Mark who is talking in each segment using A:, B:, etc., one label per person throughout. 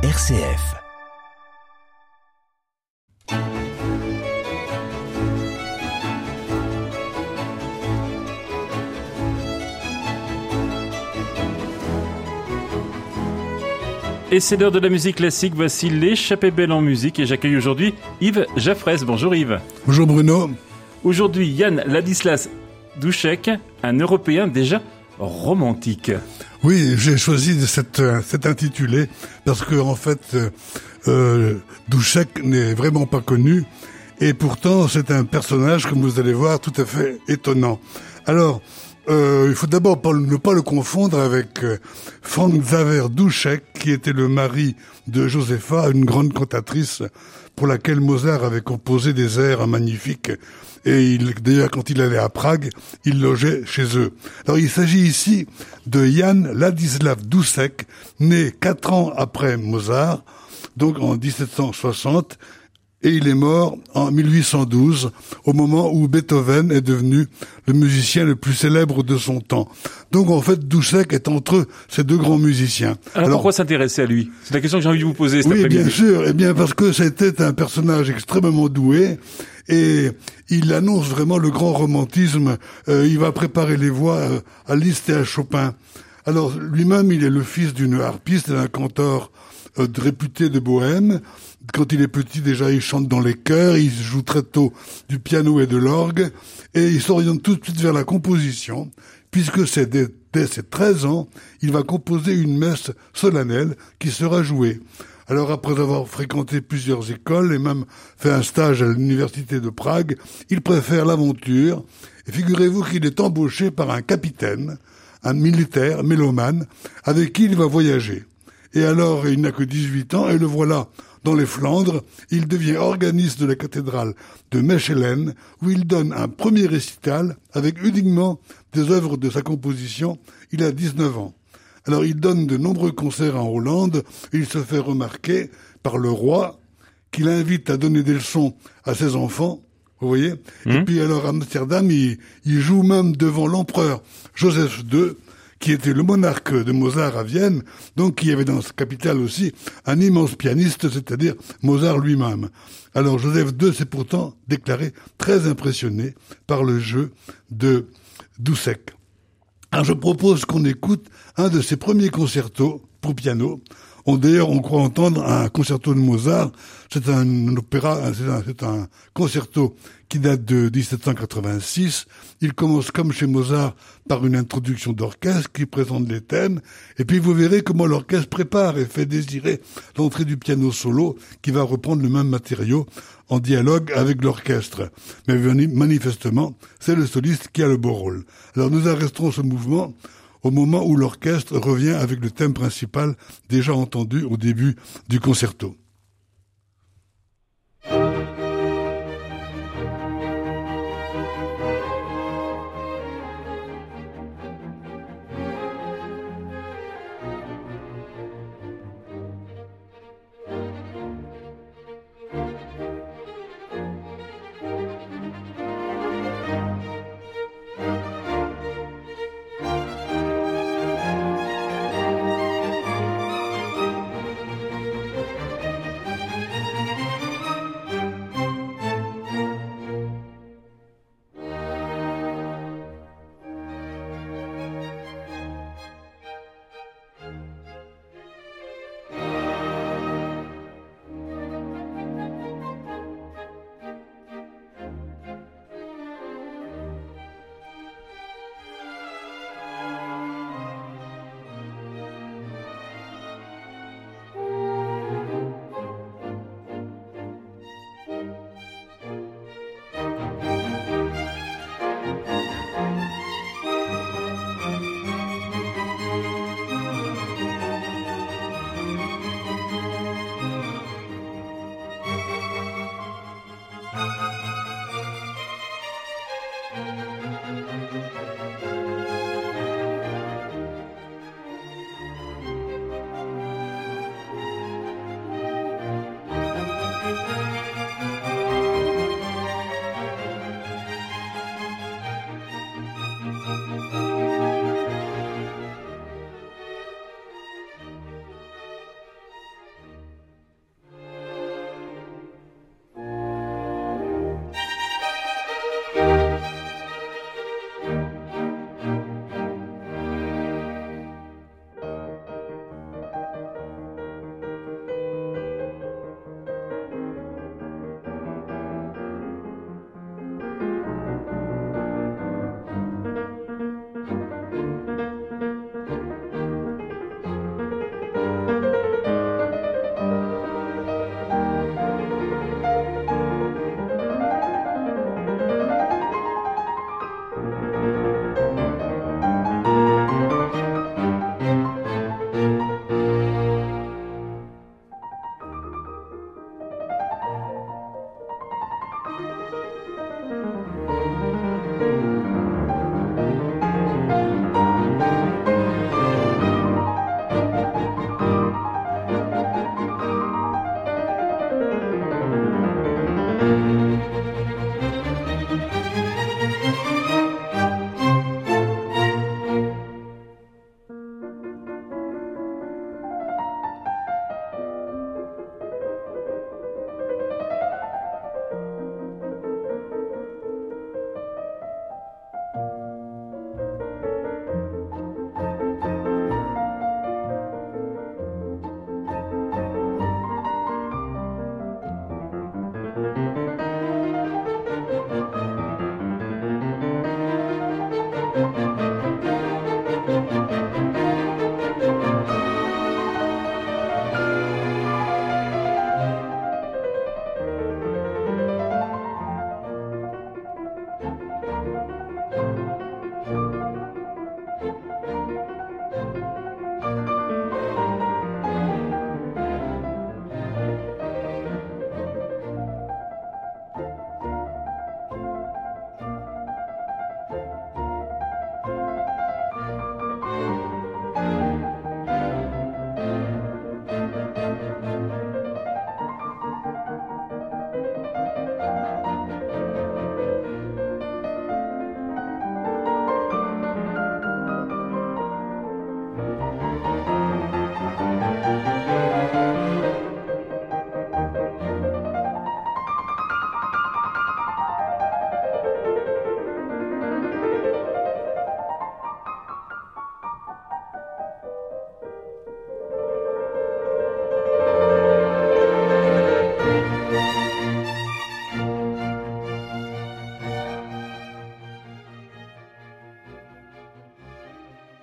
A: RCF.
B: Et c'est l'heure de la musique classique, voici l'échappée belle en musique et j'accueille aujourd'hui Yves Jaffres. Bonjour Yves.
C: Bonjour Bruno.
B: Aujourd'hui Yann Ladislas Douchek, un Européen déjà romantique.
C: Oui, j'ai choisi cet, cet intitulé parce que en fait, euh, euh Douchek n'est vraiment pas connu et pourtant c'est un personnage, comme vous allez voir, tout à fait étonnant. Alors, euh, il faut d'abord ne pas le confondre avec euh, Frank Xaver Douchek, qui était le mari de Josepha, une grande cantatrice pour laquelle Mozart avait composé des airs magnifiques. Et il, d'ailleurs, quand il allait à Prague, il logeait chez eux. Alors, il s'agit ici de Jan Ladislav Doucek, né quatre ans après Mozart, donc en 1760, et il est mort en 1812, au moment où Beethoven est devenu le musicien le plus célèbre de son temps. Donc en fait, Doucek est entre ces deux grands musiciens.
B: Alors, pourquoi s'intéresser à lui? C'est la question que j'ai envie de vous poser cet
C: Oui, bien sûr, eh bien parce que c'était un personnage extrêmement doué et il annonce vraiment le grand romantisme. Euh, il va préparer les voix euh, à Liszt et à Chopin. Alors lui-même, il est le fils d'une harpiste et d'un cantor euh, réputé de Bohème. Quand il est petit, déjà, il chante dans les chœurs, il joue très tôt du piano et de l'orgue, et il s'oriente tout de suite vers la composition, puisque dès, ses 13 ans, il va composer une messe solennelle qui sera jouée. Alors après avoir fréquenté plusieurs écoles et même fait un stage à l'université de Prague, il préfère l'aventure. Et figurez-vous qu'il est embauché par un capitaine, un militaire mélomane, avec qui il va voyager. Et alors, il n'a que 18 ans, et le voilà dans les Flandres. Il devient organiste de la cathédrale de Mechelen, où il donne un premier récital avec uniquement des œuvres de sa composition. Il a 19 ans. Alors, il donne de nombreux concerts en Hollande, et il se fait remarquer par le roi, qui l'invite à donner des leçons à ses enfants, vous voyez Et mmh. puis alors à Amsterdam, il, il joue même devant l'empereur Joseph II, qui était le monarque de Mozart à Vienne, donc qui avait dans sa capitale aussi un immense pianiste, c'est-à-dire Mozart lui-même. Alors Joseph II s'est pourtant déclaré très impressionné par le jeu de Doucek. Alors je propose qu'on écoute un de ses premiers concertos pour piano. D'ailleurs, on croit entendre un concerto de Mozart. C'est un opéra, c'est un, concerto qui date de 1786. Il commence comme chez Mozart par une introduction d'orchestre qui présente les thèmes, et puis vous verrez comment l'orchestre prépare et fait désirer l'entrée du piano solo qui va reprendre le même matériau en dialogue avec l'orchestre. Mais manifestement, c'est le soliste qui a le beau rôle. Alors nous arresterons ce mouvement au moment où l'orchestre revient avec le thème principal déjà entendu au début du concerto.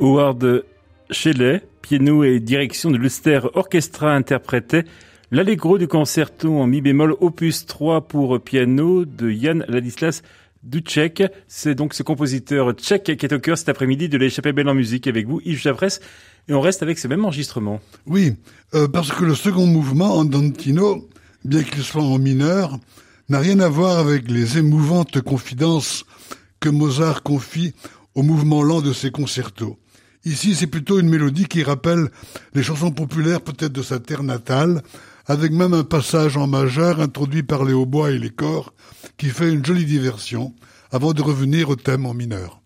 B: Howard Shelley, piano et direction de l'Ulster Orchestra interprétait l'Allegro du concerto en mi bémol opus 3 pour piano de Jan Ladislas Ducek. C'est donc ce compositeur tchèque qui est au cœur cet après-midi de l'échappée belle en musique avec vous, Yves Javrès. Et on reste avec ce même enregistrement.
C: Oui, euh, parce que le second mouvement, Andantino, bien qu'il soit en mineur, n'a rien à voir avec les émouvantes confidences que Mozart confie au mouvement lent de ses concertos. Ici, c'est plutôt une mélodie qui rappelle les chansons populaires peut-être de sa terre natale, avec même un passage en majeur introduit par les hautbois et les corps, qui fait une jolie diversion, avant de revenir au thème en mineur.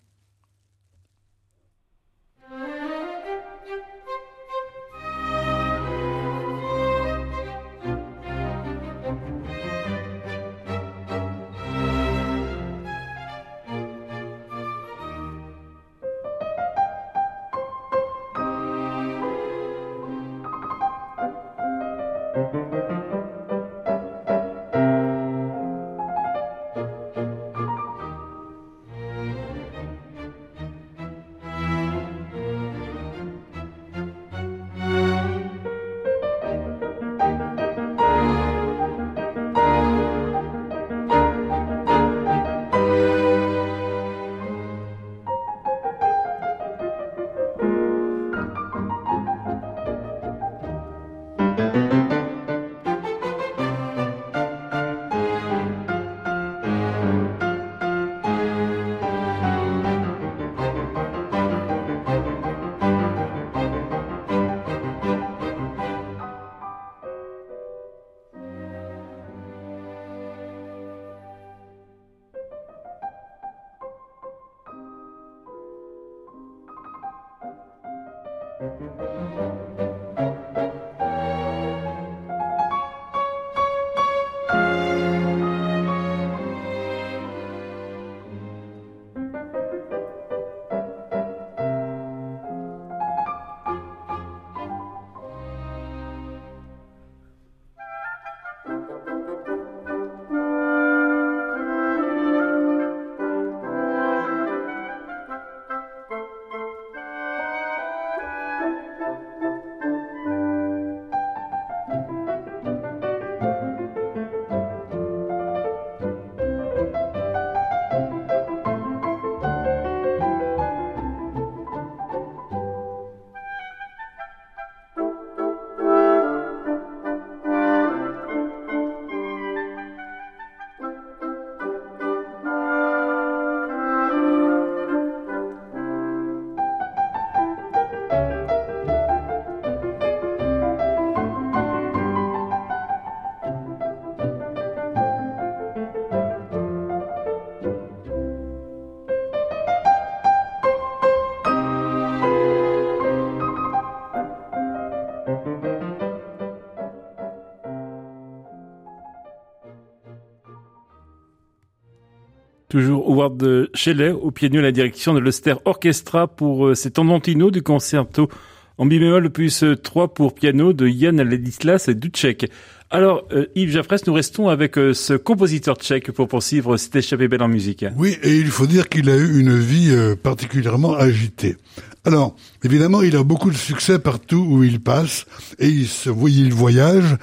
B: Toujours Howard Shelley au pied nu à la direction de l'Euster Orchestra pour euh, cet andantino du concerto en bémol plus 3 pour piano de Jan Ladislas Ducek. Alors, euh, Yves Jaffres, nous restons avec euh, ce compositeur tchèque pour poursuivre cette échappée belle en musique.
C: Oui, et il faut dire qu'il a eu une vie particulièrement agitée. Alors, évidemment, il a beaucoup de succès partout où il passe, et il, se, il voyage.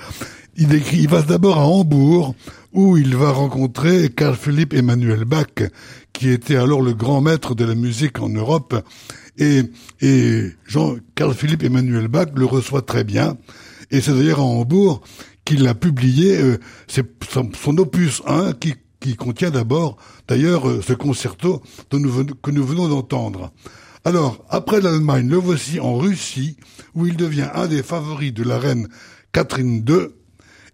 C: Il, écrit, il va d'abord à Hambourg, où il va rencontrer Carl Philipp Emmanuel Bach, qui était alors le grand maître de la musique en Europe. Et, et Jean, Carl Philipp Emmanuel Bach le reçoit très bien. Et c'est d'ailleurs à Hambourg qu'il a publié euh, son, opus 1 qui, contient d'abord, d'ailleurs, euh, ce concerto que nous venons d'entendre. Alors, après l'Allemagne, le voici en Russie, où il devient un des favoris de la reine Catherine II,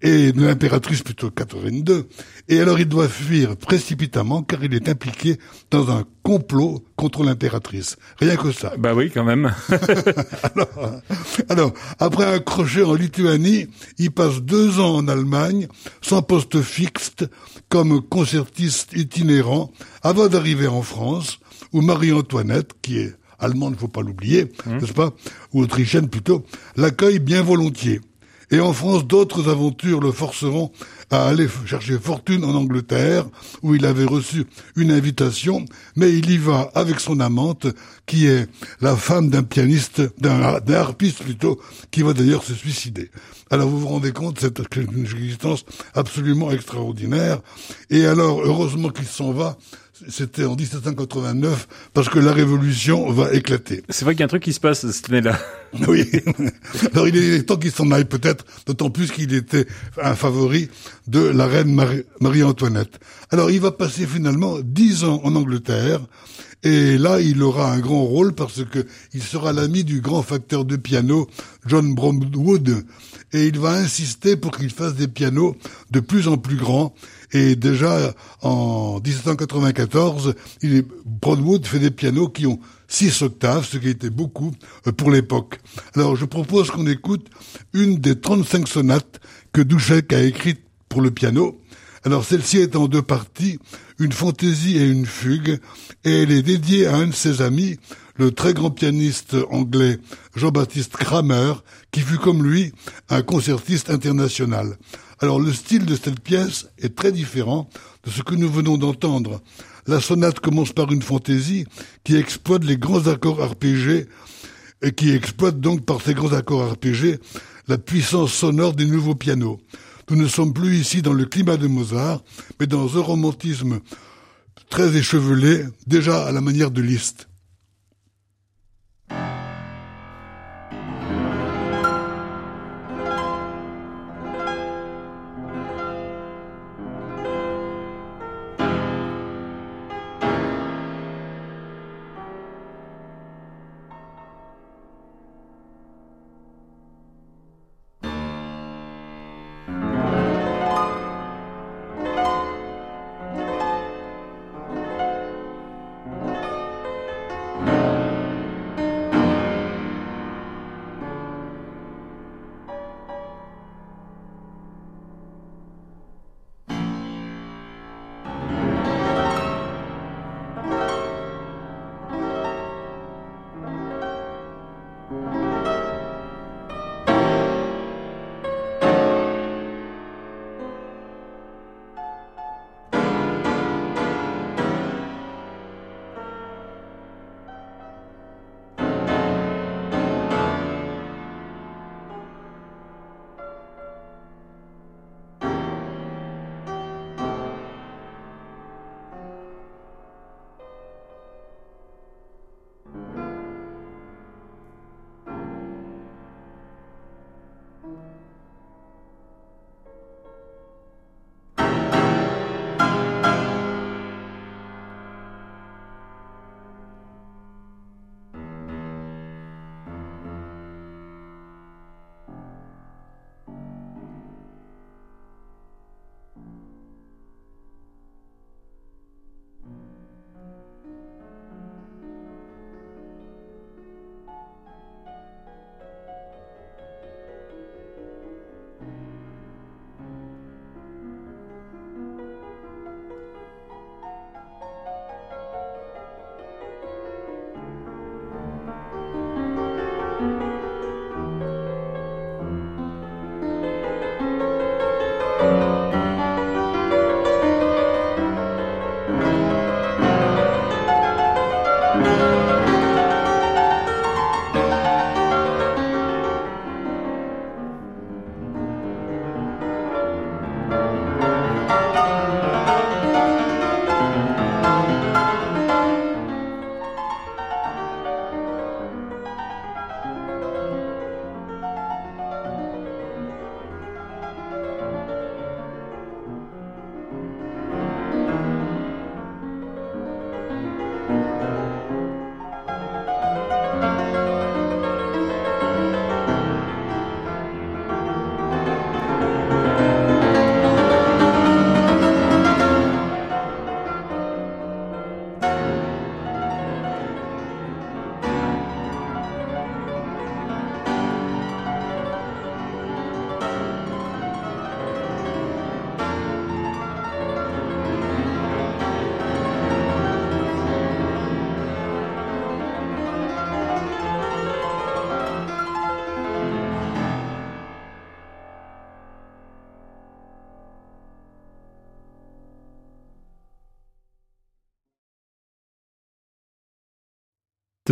C: et de l'impératrice plutôt 82. Et alors il doit fuir précipitamment car il est impliqué dans un complot contre l'impératrice. Rien que ça.
B: Bah oui, quand même.
C: alors, alors, après un crochet en Lituanie, il passe deux ans en Allemagne, sans poste fixe, comme concertiste itinérant, avant d'arriver en France, où Marie-Antoinette, qui est allemande, faut pas l'oublier, mmh. n'est-ce pas, ou autrichienne plutôt, l'accueille bien volontiers. Et en France, d'autres aventures le forceront à aller chercher fortune en Angleterre, où il avait reçu une invitation, mais il y va avec son amante, qui est la femme d'un pianiste, d'un harpiste plutôt, qui va d'ailleurs se suicider. Alors vous vous rendez compte, c'est une existence absolument extraordinaire. Et alors, heureusement qu'il s'en va, c'était en 1789 parce que la révolution va éclater.
B: C'est vrai qu'il y a un truc qui se passe cette année-là.
C: Oui. Alors il est temps qu'il s'en aille peut-être, d'autant plus qu'il était un favori de la reine Marie-Antoinette. Alors il va passer finalement dix ans en Angleterre. Et là, il aura un grand rôle parce que il sera l'ami du grand facteur de piano John Bromwood, et il va insister pour qu'il fasse des pianos de plus en plus grands et déjà en 1794, il Broadwood fait des pianos qui ont six octaves, ce qui était beaucoup euh, pour l'époque. Alors je propose qu'on écoute une des 35 sonates que Duschek a écrites pour le piano. Alors celle-ci est en deux parties, une fantaisie et une fugue, et elle est dédiée à un de ses amis, le très grand pianiste anglais Jean-Baptiste Kramer, qui fut comme lui un concertiste international. Alors le style de cette pièce est très différent de ce que nous venons d'entendre. La sonate commence par une fantaisie qui exploite les grands accords arpégés et qui exploite donc par ces grands accords arpégés la puissance sonore des nouveaux pianos. Nous ne sommes plus ici dans le climat de Mozart, mais dans un romantisme très échevelé, déjà à la manière de Liszt.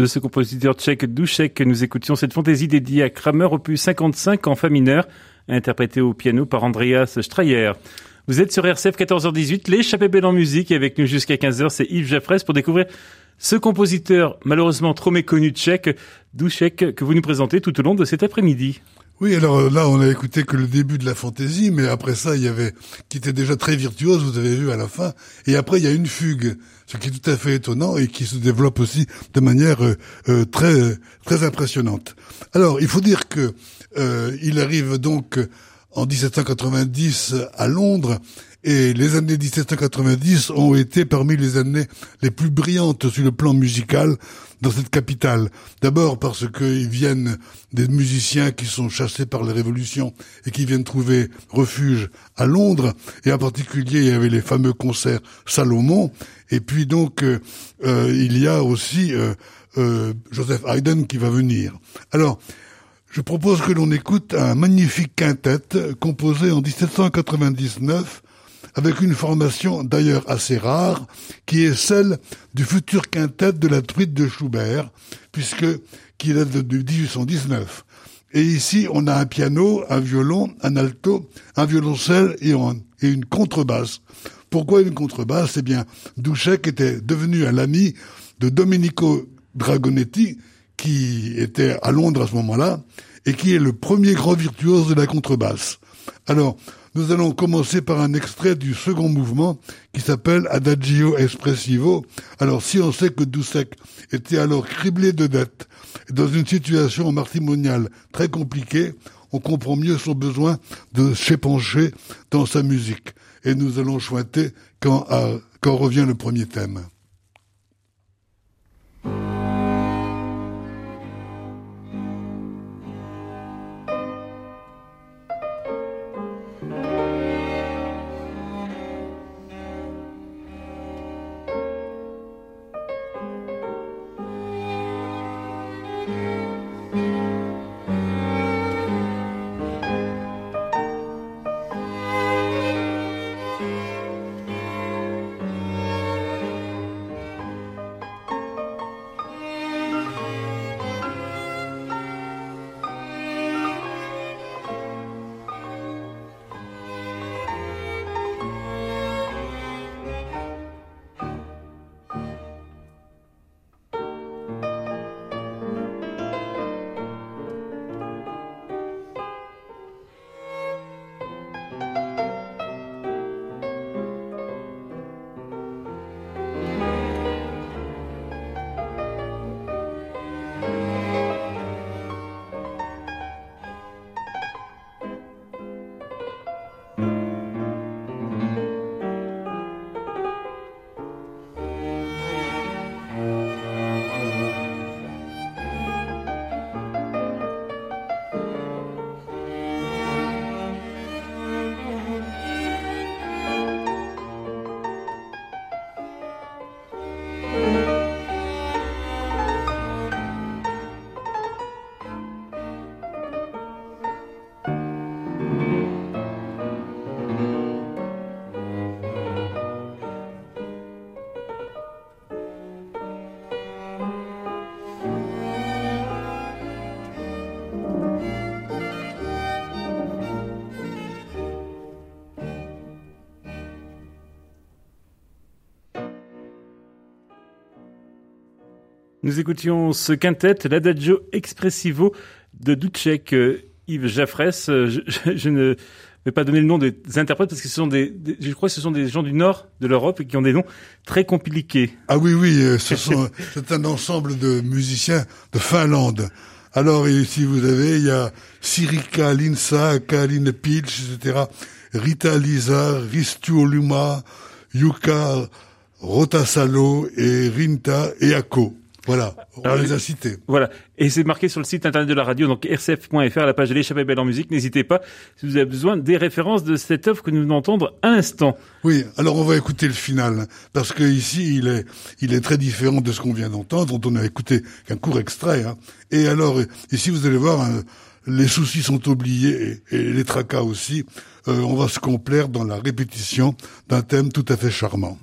B: De ce compositeur tchèque Dušek que nous écoutions cette fantaisie dédiée à Kramer opus 55 en fa mineur, interprétée au piano par Andreas Streyer. Vous êtes sur RCF 14h18, l'échappée belle en musique et avec nous jusqu'à 15h, c'est Yves Jaffres pour découvrir ce compositeur malheureusement trop méconnu tchèque, Dušek, que vous nous présentez tout au long de cet après-midi.
C: Oui, alors euh, là, on a écouté que le début de la fantaisie, mais après ça, il y avait, qui était déjà très virtuose, vous avez vu à la fin, et après, il y a une fugue, ce qui est tout à fait étonnant et qui se développe aussi de manière euh, euh, très très impressionnante. Alors, il faut dire que il arrive donc en 1790 à Londres, et les années 1790 ont été parmi les années les plus brillantes sur le plan musical dans cette capitale. D'abord parce qu'ils viennent des musiciens qui sont chassés par les révolutions et qui viennent trouver refuge à Londres. Et en particulier, il y avait les fameux concerts Salomon. Et puis donc, euh, euh, il y a aussi euh, Joseph Haydn qui va venir. Alors, je propose que l'on écoute un magnifique quintet composé en 1799 avec une formation d'ailleurs assez rare, qui est celle du futur quintet de la truite de Schubert, puisque qui date de 1819. Et ici, on a un piano, un violon, un alto, un violoncelle et, une contrebasse. Pourquoi une contrebasse? Eh bien, Dušek était devenu un ami de Domenico Dragonetti, qui était à Londres à ce moment-là, et qui est le premier grand virtuose de la contrebasse. Alors, nous allons commencer par un extrait du second mouvement qui s'appelle Adagio Espressivo. Alors si on sait que Doucek était alors criblé de dettes, dans une situation matrimoniale très compliquée, on comprend mieux son besoin de s'épancher dans sa musique. Et nous allons chointer euh, quand revient le premier thème.
B: Nous écoutions ce quintet, l'Adagio Expressivo de Ducek, euh, Yves Jaffres. Euh, je, ne vais pas donner le nom des interprètes parce que ce sont des, je crois que ce sont des gens du nord de l'Europe qui ont des noms très compliqués.
C: Ah oui, oui, euh, ce sont, c'est un ensemble de musiciens de Finlande. Alors ici vous avez, il y a Sirika, Linsa, Kaline Pilch, etc. Rita Lisa, Ristu Luma, Yuka, Rotasalo et Rinta et Ako. Voilà, on les a cités.
B: Voilà, et c'est marqué sur le site internet de la radio, donc rcf.fr, la page de l'échappée belle en musique. N'hésitez pas si vous avez besoin des références de cette œuvre que nous venons d'entendre à l'instant.
C: Oui, alors on va écouter le final, parce que ici il est, il est très différent de ce qu'on vient d'entendre, dont on a écouté qu'un court extrait. Hein. Et alors ici vous allez voir, hein, les soucis sont oubliés et, les tracas aussi. Euh, on va se complaire dans la répétition d'un thème tout à fait charmant.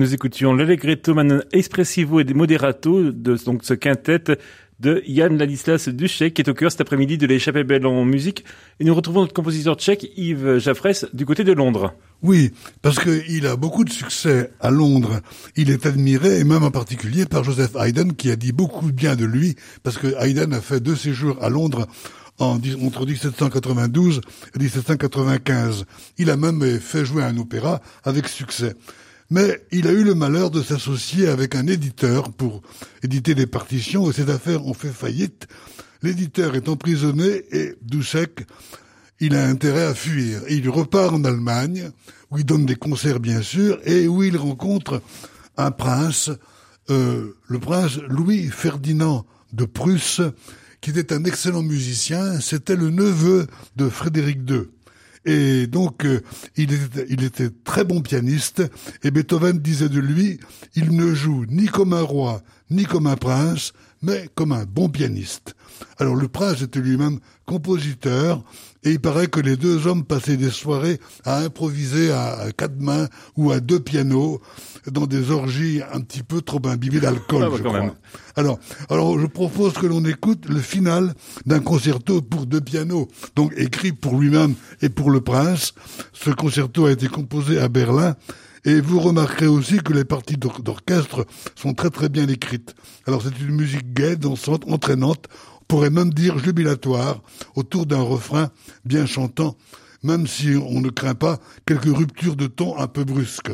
B: Nous écoutions l'Allegretto Man Espressivo et Moderato de donc ce quintet de Jan Ladislas Duchek qui est au cœur cet après-midi de l'échappée belle en musique. Et nous retrouvons notre compositeur tchèque Yves Jaffres du côté de Londres.
C: Oui, parce qu'il a beaucoup de succès à Londres. Il est admiré, et même en particulier par Joseph Haydn qui a dit beaucoup bien de lui, parce que Haydn a fait deux séjours à Londres en, entre 1792 et 1795. Il a même fait jouer un opéra avec succès. Mais il a eu le malheur de s'associer avec un éditeur pour éditer des partitions et cette affaire en fait faillite. L'éditeur est emprisonné et Dussek, il a intérêt à fuir. Il repart en Allemagne, où il donne des concerts bien sûr, et où il rencontre un prince, euh, le prince Louis Ferdinand de Prusse, qui était un excellent musicien. C'était le neveu de Frédéric II. Et donc, euh, il, était, il était très bon pianiste, et Beethoven disait de lui, il ne joue ni comme un roi, ni comme un prince, mais comme un bon pianiste. Alors le prince était lui-même compositeur, et il paraît que les deux hommes passaient des soirées à improviser à quatre mains ou à deux pianos dans des orgies un petit peu trop imbibées d'alcool, ah, bah, je crois. Alors, alors je propose que l'on écoute le final d'un concerto pour deux pianos, donc écrit pour lui-même et pour le prince. Ce concerto a été composé à Berlin. Et vous remarquerez aussi que les parties d'orchestre sont très très bien écrites. Alors c'est une musique gaie, dansante, entraînante pourrait même dire jubilatoire, autour d'un refrain bien chantant, même si on ne craint pas quelques ruptures de ton un peu brusques.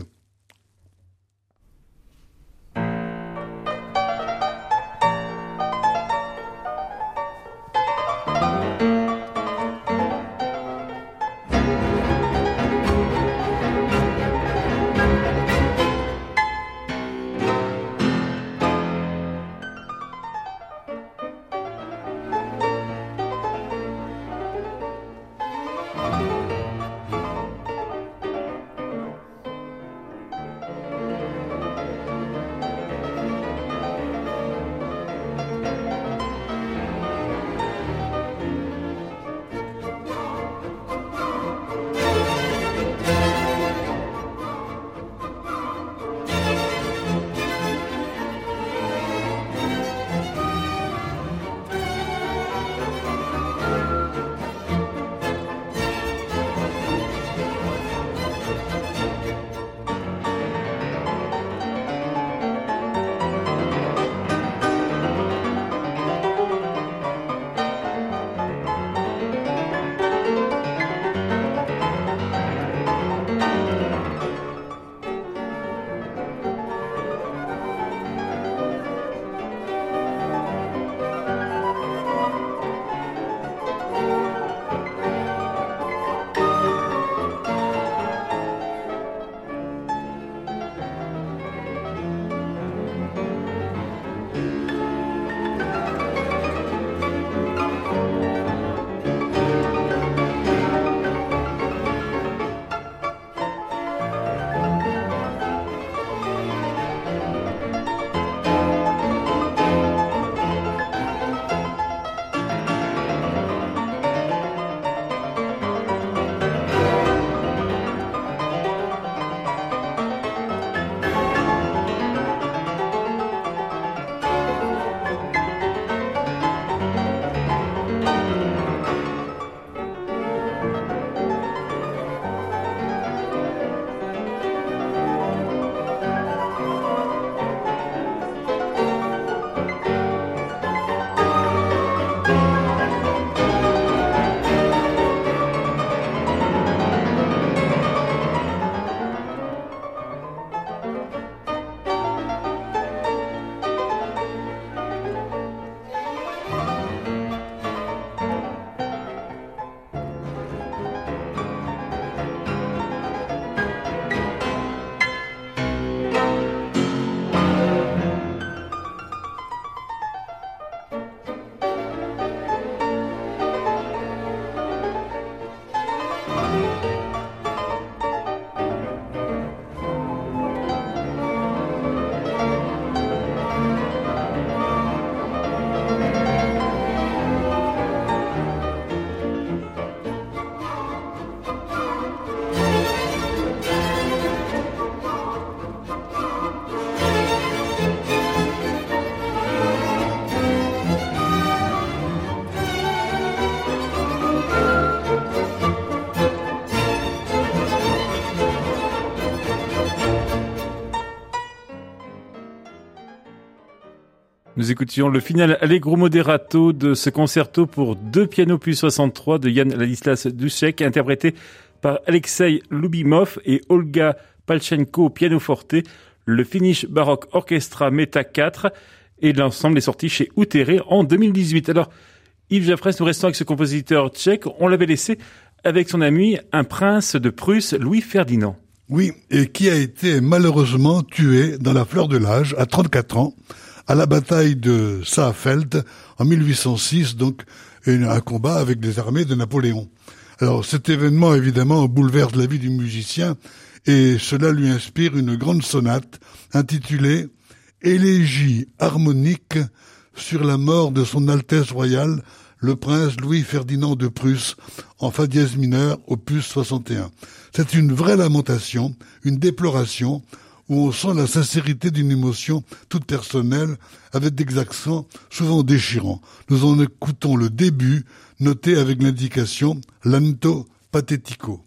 B: Nous écoutions le final Allegro Moderato de ce concerto pour deux pianos plus 63 de Yann Ladislas Dushek, interprété par Alexei Lubimov et Olga Palchenko au pianoforte, le Finnish Baroque Orchestra Meta 4, et l'ensemble est sorti chez Outeré en 2018. Alors, Yves Jaffres, nous restons avec ce compositeur tchèque, on l'avait laissé avec son ami, un prince de Prusse, Louis Ferdinand.
C: Oui, et qui a été malheureusement tué dans la fleur de l'âge, à 34 ans, à la bataille de Saalfeld en 1806, donc un combat avec des armées de Napoléon. Alors cet événement évidemment bouleverse la vie du musicien et cela lui inspire une grande sonate intitulée Élégie harmonique sur la mort de son Altesse royale le prince Louis Ferdinand de Prusse en fa dièse mineur opus 61. C'est une vraie lamentation, une déploration où on sent la sincérité d'une émotion toute personnelle, avec des accents souvent déchirants. Nous en écoutons le début, noté avec l'indication lento patetico.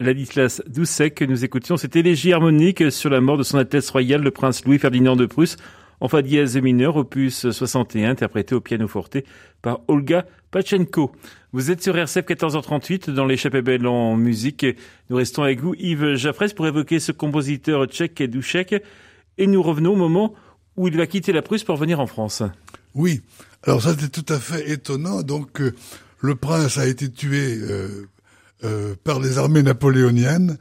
B: Ladislas Doucet que nous écoutions. C'était léger harmonique sur la mort de son Altesse royale, le prince Louis-Ferdinand de Prusse, en fa dièse mineur, opus 61, interprété au piano forte par Olga Pachenko. Vous êtes sur RCF 14h38 dans l'échappée belle en musique. Nous restons avec vous, Yves Jaffres, pour évoquer ce compositeur tchèque et. Et nous revenons au moment où il va quitter la Prusse pour venir en France.
C: Oui. Alors ça, c'est tout à fait étonnant. Donc, euh, le prince a été tué euh, euh, par les armées napoléoniennes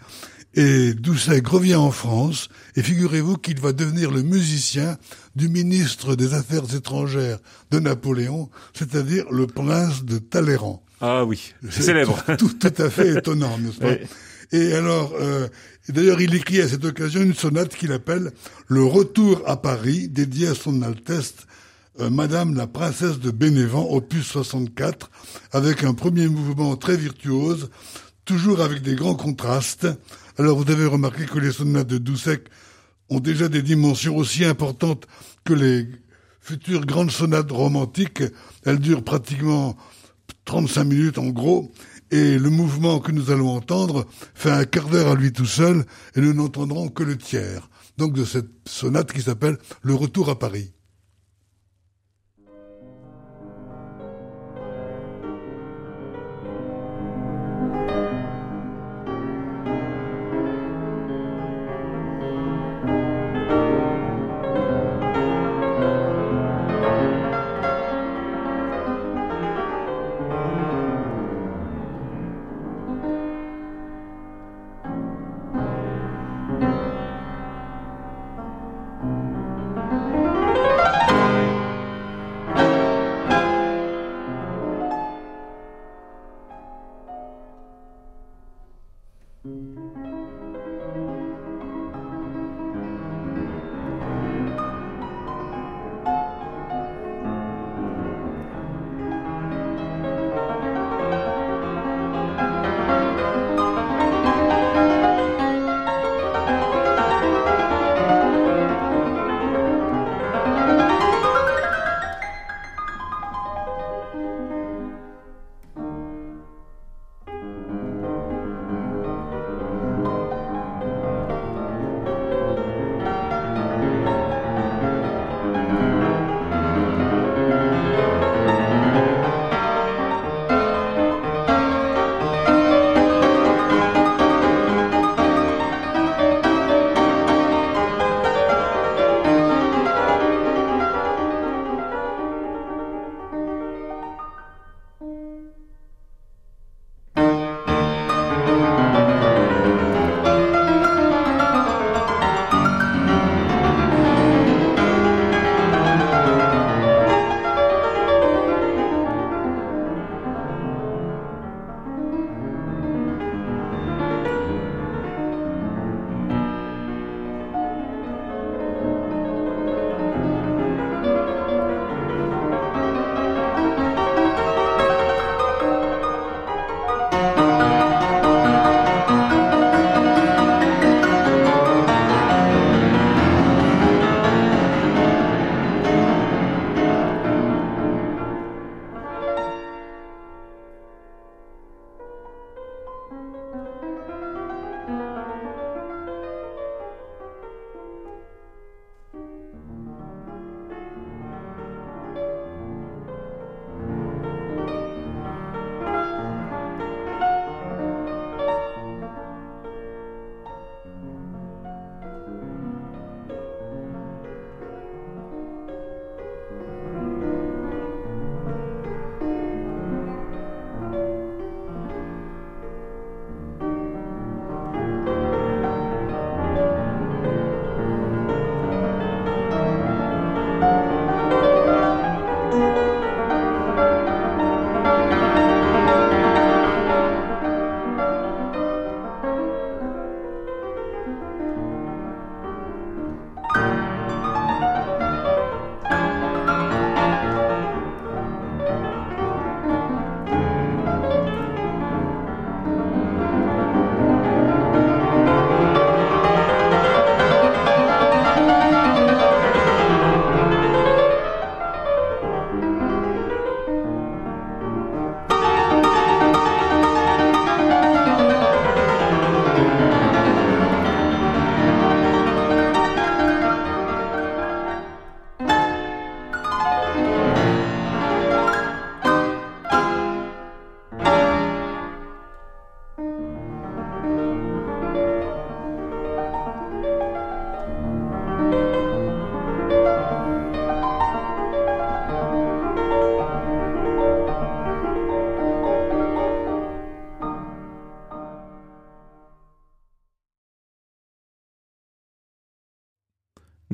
C: et Doucet revient en France et figurez-vous qu'il va devenir le musicien du ministre des Affaires étrangères de Napoléon, c'est-à-dire le prince de Talleyrand.
B: Ah oui, c'est célèbre.
C: Tout, tout, à fait étonnant, n'est-ce pas Et alors, euh, d'ailleurs, il écrit à cette occasion une sonate qu'il appelle Le Retour à Paris, dédiée à son Altesse euh, Madame la princesse de Bénévent, opus 64, avec un premier mouvement très virtuose, toujours avec des grands contrastes. Alors vous avez remarqué que les sonates de Doucet ont déjà des dimensions aussi importantes que les futures grandes sonates romantiques. Elles durent pratiquement 35 minutes en gros, et le mouvement que nous allons entendre fait un quart d'heure à lui tout seul, et nous n'entendrons que le tiers. Donc de cette sonate qui s'appelle Le Retour à Paris.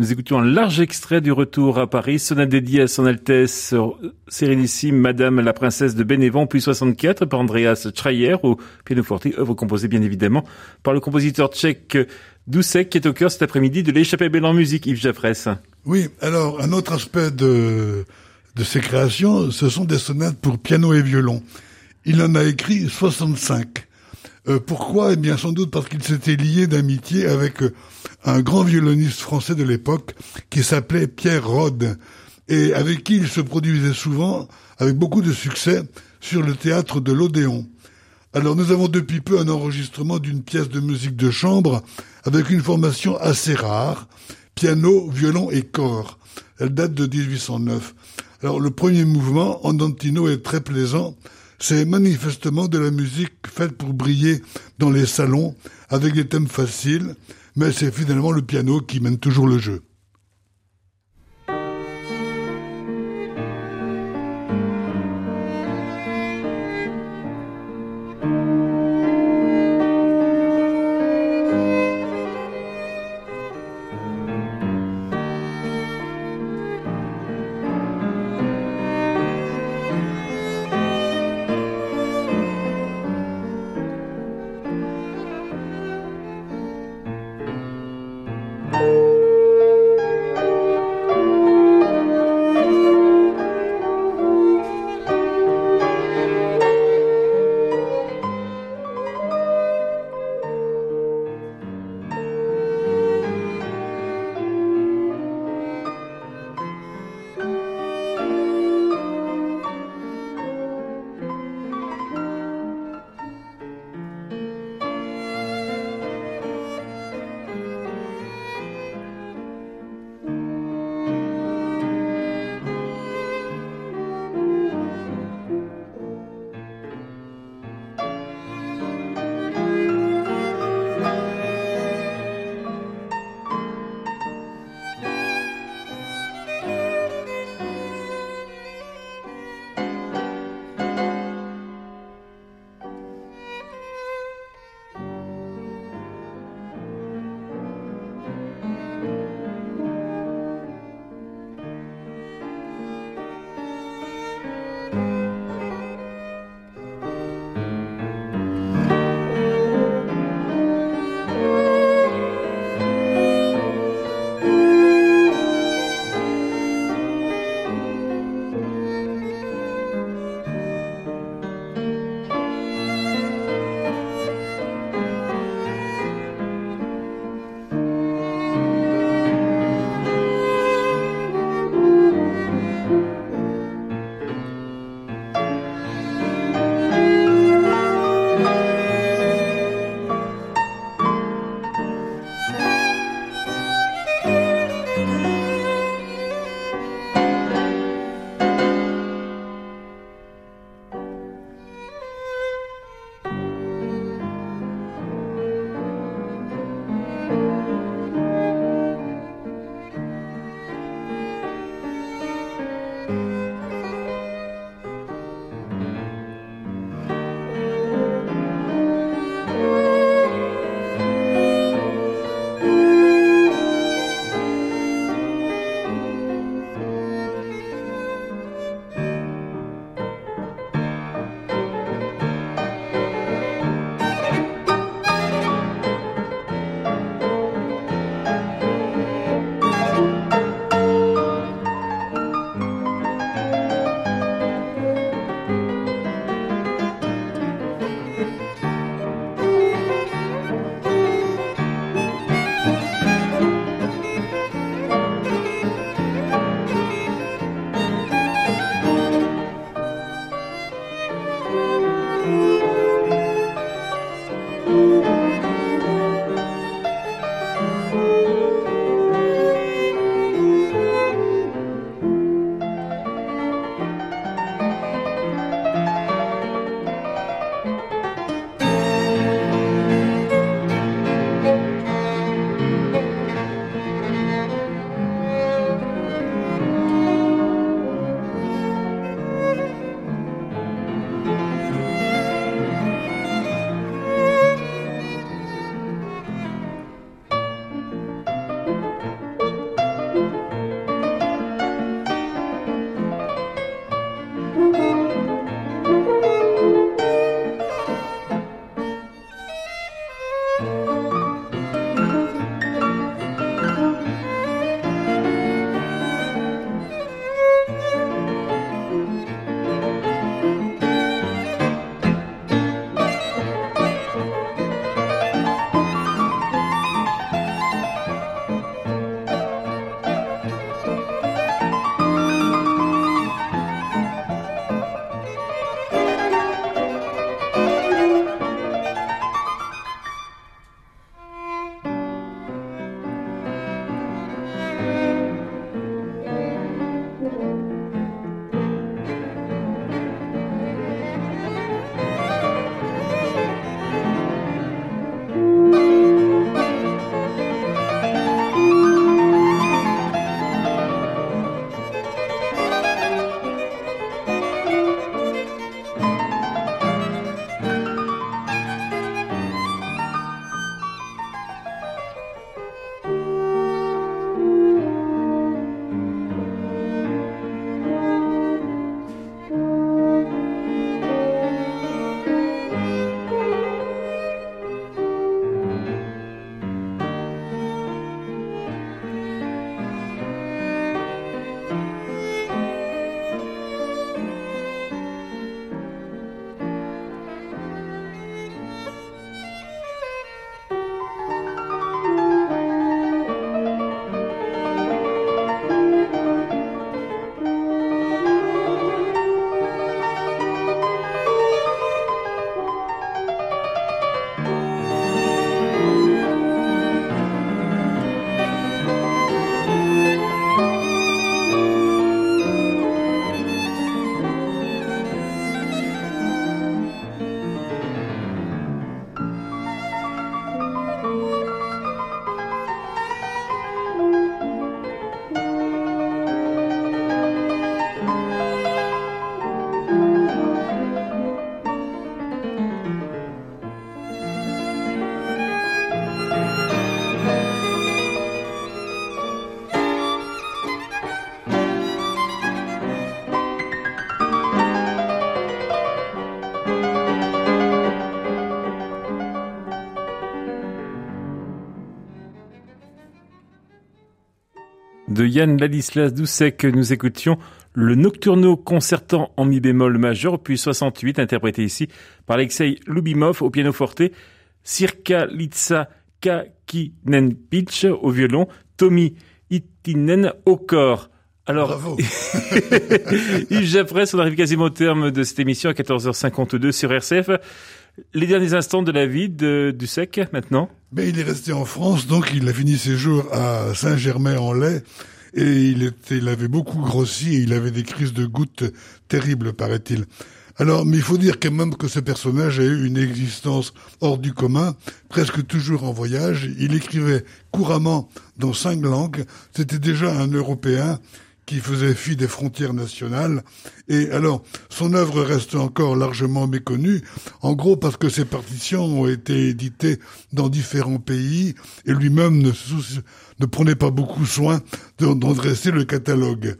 B: Nous écoutions un large extrait du retour à Paris, sonate dédiée à son Altesse Sérénissime Madame la Princesse de Bénévent, puis 64 par Andreas Schreier au pianoforte, œuvre composée bien évidemment par le compositeur tchèque Doucek qui est au cœur cet après-midi de l'échappée belle en musique, Yves Jaffresse.
C: Oui, alors un autre aspect de, de ses créations, ce sont des sonates pour piano et violon. Il en a écrit 65. Euh, pourquoi? Eh bien, sans doute parce qu'il s'était lié d'amitié avec euh, un grand violoniste français de l'époque qui s'appelait Pierre Rode et avec qui il se produisait souvent, avec beaucoup de succès, sur le théâtre de l'Odéon. Alors nous avons depuis peu un enregistrement d'une pièce de musique de chambre avec une formation assez rare, piano, violon et corps. Elle date de 1809. Alors le premier mouvement, Andantino, est très plaisant c'est manifestement de la musique faite pour briller dans les salons avec des thèmes faciles, mais c'est finalement le piano qui mène toujours le jeu.
B: De Yann Ladislas Doucet que nous écoutions le Nocturno concertant en mi bémol majeur puis 68 interprété ici par Alexei Lubimov au piano forte, Sirka Litsa Kakinen Pitch au violon, Tommy Itinen au corps.
C: Alors, Bravo.
B: Yves on arrive quasiment au terme de cette émission à 14h52 sur RCF. Les derniers instants de la vie de, du sec maintenant
C: Mais il est resté en France, donc il a fini ses jours à Saint-Germain-en-Laye et il, était, il avait beaucoup grossi et il avait des crises de gouttes terribles, paraît-il. Alors, mais il faut dire quand même que ce personnage a eu une existence hors du commun, presque toujours en voyage. Il écrivait couramment dans cinq langues. C'était déjà un Européen qui faisait fi des frontières nationales. Et alors, son œuvre reste encore largement méconnue, en gros parce que ses partitions ont été éditées dans différents pays, et lui-même ne, prenait pas beaucoup soin d'en dresser le catalogue.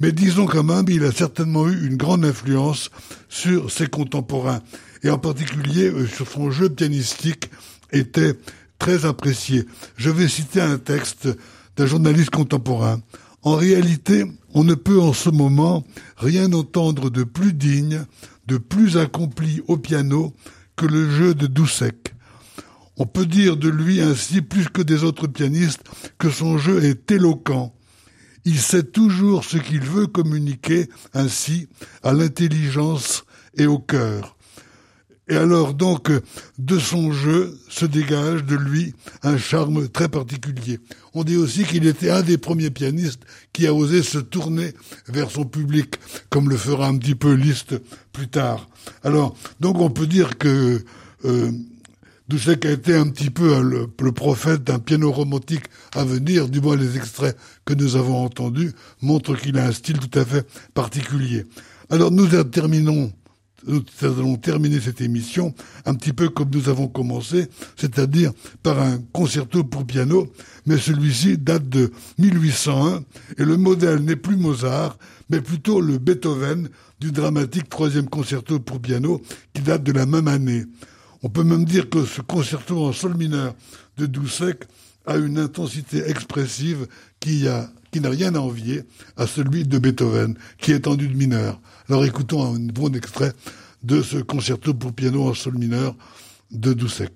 C: Mais disons quand même, il a certainement eu une grande influence sur ses contemporains, et en particulier euh, sur son jeu pianistique était très apprécié. Je vais citer un texte d'un journaliste contemporain. En réalité, on ne peut en ce moment rien entendre de plus digne, de plus accompli au piano que le jeu de Doucek. On peut dire de lui ainsi plus que des autres pianistes que son jeu est éloquent. Il sait toujours ce qu'il veut communiquer ainsi à l'intelligence et au cœur. Et alors donc, de son jeu se dégage de lui un charme très particulier. On dit aussi qu'il était un des premiers pianistes qui a osé se tourner vers son public, comme le fera un petit peu Liszt plus tard. Alors, donc on peut dire que euh, a été un petit peu le, le prophète d'un piano romantique à venir, du moins les extraits que nous avons entendus montrent qu'il a un style tout à fait particulier. Alors nous terminons nous allons terminer cette émission un petit peu comme nous avons commencé, c'est-à-dire par un concerto pour piano, mais celui-ci date de 1801 et le modèle n'est plus Mozart, mais plutôt le Beethoven du dramatique troisième concerto pour piano qui date de la même année. On peut même dire que ce concerto en sol mineur de Doucet a une intensité expressive qui n'a rien à envier à celui de Beethoven, qui est tendu de mineur. Alors écoutons un bon extrait de ce concerto pour piano en sol mineur de Doucet.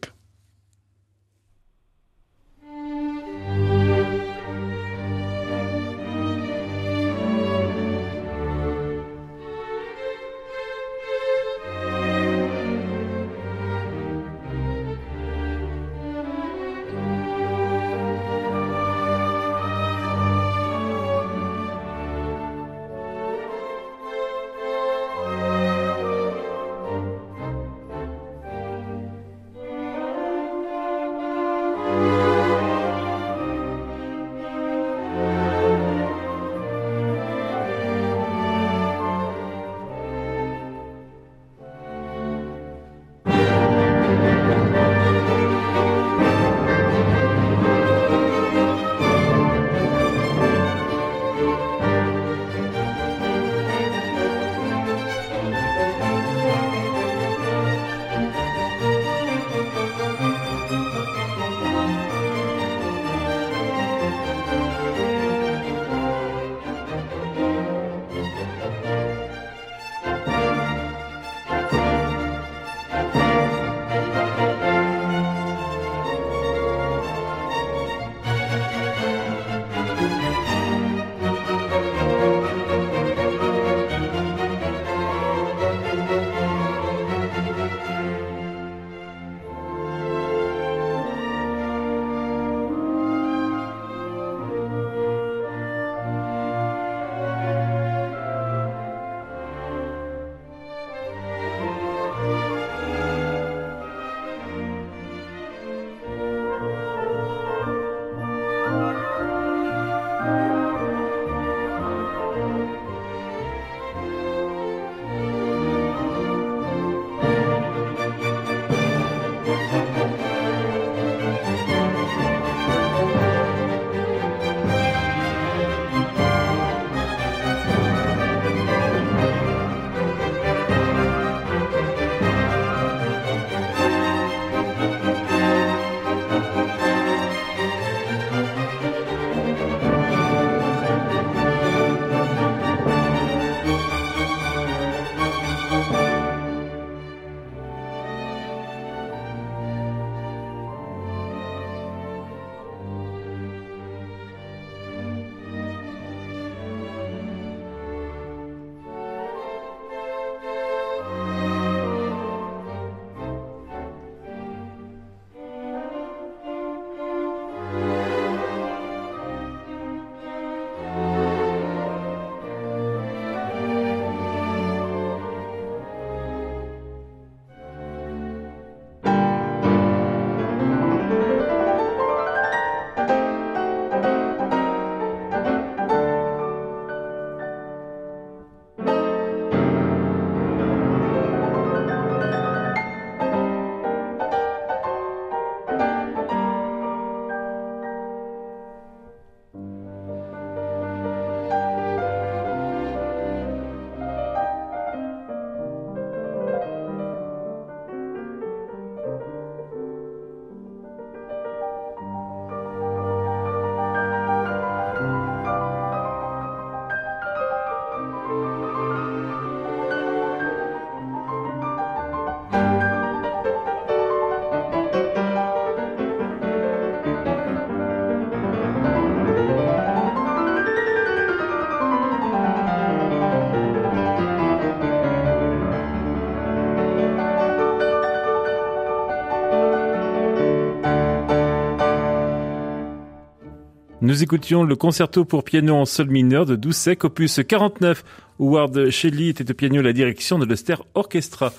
B: Nous écoutions le concerto pour piano en sol mineur de Doucet, opus 49. Howard Shelley était au piano à la direction de l'Euster Orchestra.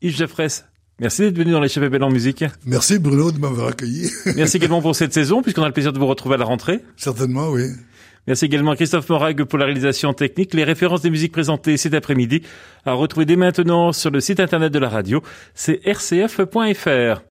B: Yves Jaffres, merci d'être venu dans les Chefs en musique.
C: Merci Bruno de m'avoir accueilli.
B: merci également pour cette saison, puisqu'on a le plaisir de vous retrouver à la rentrée.
C: Certainement, oui.
B: Merci également à Christophe Morag pour la réalisation technique. Les références des musiques présentées cet après-midi à retrouver dès maintenant sur le site internet de la radio, c'est rcf.fr.